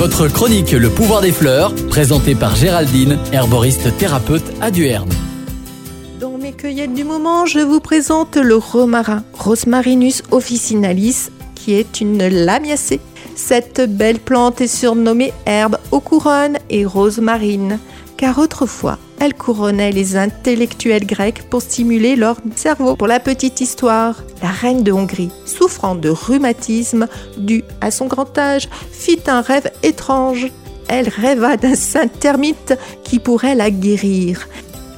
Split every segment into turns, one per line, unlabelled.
Votre chronique Le pouvoir des fleurs, présentée par Géraldine, herboriste thérapeute à Duerne.
Dans mes cueillettes du moment, je vous présente le romarin, Rosmarinus officinalis, qui est une lamiacée. Cette belle plante est surnommée herbe aux couronnes et rosemarine, car autrefois, elle couronnait les intellectuels grecs pour stimuler leur cerveau. Pour la petite histoire, la reine de Hongrie, souffrant de rhumatisme dû à son grand âge, fit un rêve étrange. Elle rêva d'un saint termite qui pourrait la guérir.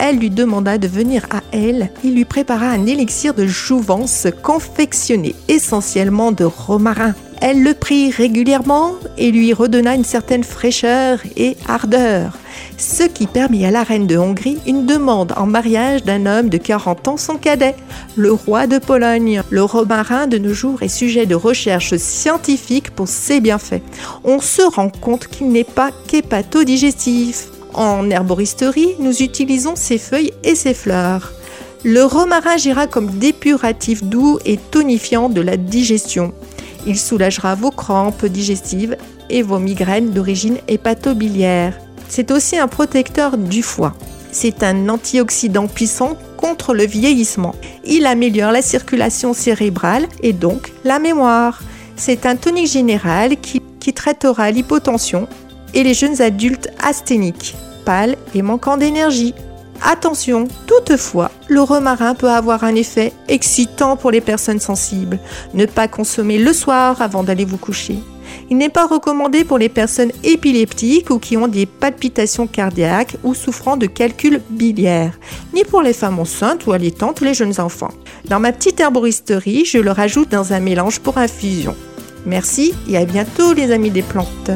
Elle lui demanda de venir à elle et lui prépara un élixir de jouvence confectionné essentiellement de romarin. Elle le prit régulièrement et lui redonna une certaine fraîcheur et ardeur ce qui permit à la reine de Hongrie une demande en mariage d'un homme de 40 ans, son cadet, le roi de Pologne. Le romarin de nos jours est sujet de recherche scientifique pour ses bienfaits. On se rend compte qu'il n'est pas qu'hépatodigestif. En herboristerie, nous utilisons ses feuilles et ses fleurs. Le romarin agira comme dépuratif doux et tonifiant de la digestion. Il soulagera vos crampes digestives et vos migraines d'origine hépatobiliaire. C'est aussi un protecteur du foie. C'est un antioxydant puissant contre le vieillissement. Il améliore la circulation cérébrale et donc la mémoire. C'est un tonique général qui, traitera l'hypotension et les jeunes adultes asthéniques, pâles et manquant d'énergie. Attention, toutefois, le romarin peut avoir un effet excitant pour les personnes sensibles. Ne pas consommer le soir avant d'aller vous coucher. Il n'est pas recommandé pour les personnes épileptiques ou qui ont des palpitations cardiaques ou souffrant de calculs biliaires, ni pour les femmes enceintes ou allaitantes ou les jeunes enfants. Dans ma petite herboristerie, je le rajoute dans un mélange pour infusion. Merci et à bientôt les amis des plantes.